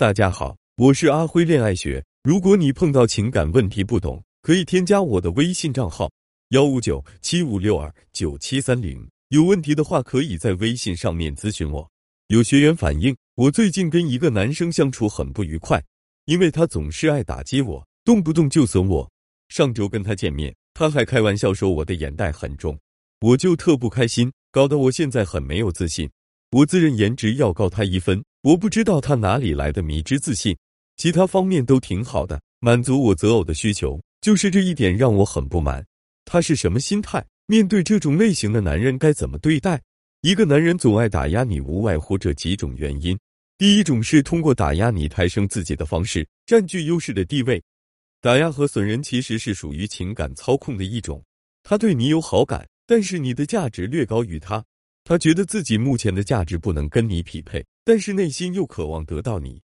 大家好，我是阿辉恋爱学。如果你碰到情感问题不懂，可以添加我的微信账号幺五九七五六二九七三零。有问题的话，可以在微信上面咨询我。有学员反映，我最近跟一个男生相处很不愉快，因为他总是爱打击我，动不动就损我。上周跟他见面，他还开玩笑说我的眼袋很重，我就特不开心，搞得我现在很没有自信。我自认颜值要高他一分。我不知道他哪里来的迷之自信，其他方面都挺好的，满足我择偶的需求，就是这一点让我很不满。他是什么心态？面对这种类型的男人该怎么对待？一个男人总爱打压你，无外乎这几种原因：第一种是通过打压你抬升自己的方式，占据优势的地位。打压和损人其实是属于情感操控的一种，他对你有好感，但是你的价值略高于他，他觉得自己目前的价值不能跟你匹配。但是内心又渴望得到你，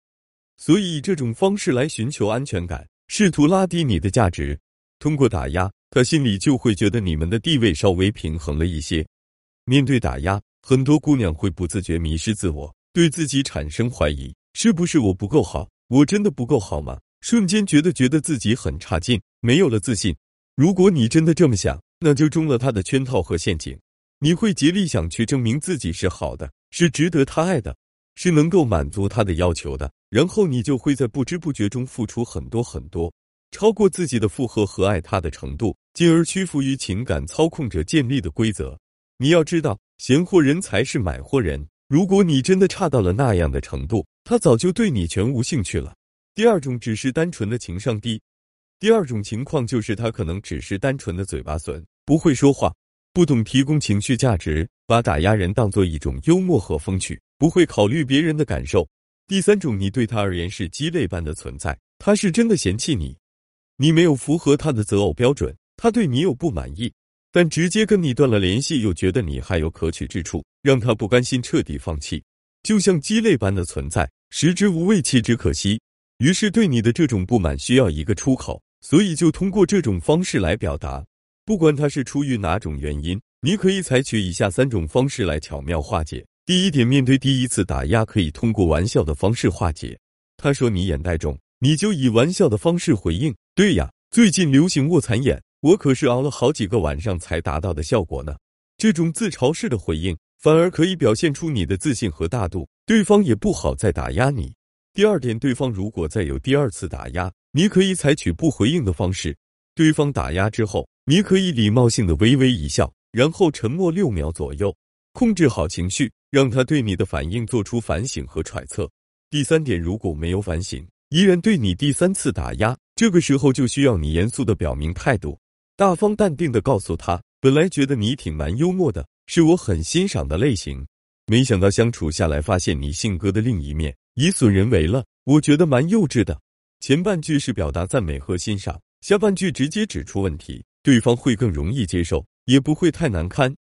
所以以这种方式来寻求安全感，试图拉低你的价值。通过打压，他心里就会觉得你们的地位稍微平衡了一些。面对打压，很多姑娘会不自觉迷失自我，对自己产生怀疑：是不是我不够好？我真的不够好吗？瞬间觉得觉得自己很差劲，没有了自信。如果你真的这么想，那就中了他的圈套和陷阱。你会竭力想去证明自己是好的，是值得他爱的。是能够满足他的要求的，然后你就会在不知不觉中付出很多很多，超过自己的负荷和爱他的程度，进而屈服于情感操控者建立的规则。你要知道，闲货人才是买货人。如果你真的差到了那样的程度，他早就对你全无兴趣了。第二种只是单纯的情商低，第二种情况就是他可能只是单纯的嘴巴损，不会说话，不懂提供情绪价值，把打压人当做一种幽默和风趣。不会考虑别人的感受。第三种，你对他而言是鸡肋般的存在，他是真的嫌弃你，你没有符合他的择偶标准，他对你有不满意，但直接跟你断了联系，又觉得你还有可取之处，让他不甘心彻底放弃，就像鸡肋般的存在，食之无味，弃之可惜。于是对你的这种不满需要一个出口，所以就通过这种方式来表达。不管他是出于哪种原因，你可以采取以下三种方式来巧妙化解。第一点，面对第一次打压，可以通过玩笑的方式化解。他说你眼袋重，你就以玩笑的方式回应。对呀，最近流行卧蚕眼，我可是熬了好几个晚上才达到的效果呢。这种自嘲式的回应，反而可以表现出你的自信和大度，对方也不好再打压你。第二点，对方如果再有第二次打压，你可以采取不回应的方式。对方打压之后，你可以礼貌性的微微一笑，然后沉默六秒左右，控制好情绪。让他对你的反应做出反省和揣测。第三点，如果没有反省，依然对你第三次打压，这个时候就需要你严肃的表明态度，大方淡定的告诉他：本来觉得你挺蛮幽默的，是我很欣赏的类型，没想到相处下来发现你性格的另一面，以损人为了，我觉得蛮幼稚的。前半句是表达赞美和欣赏，下半句直接指出问题，对方会更容易接受，也不会太难堪。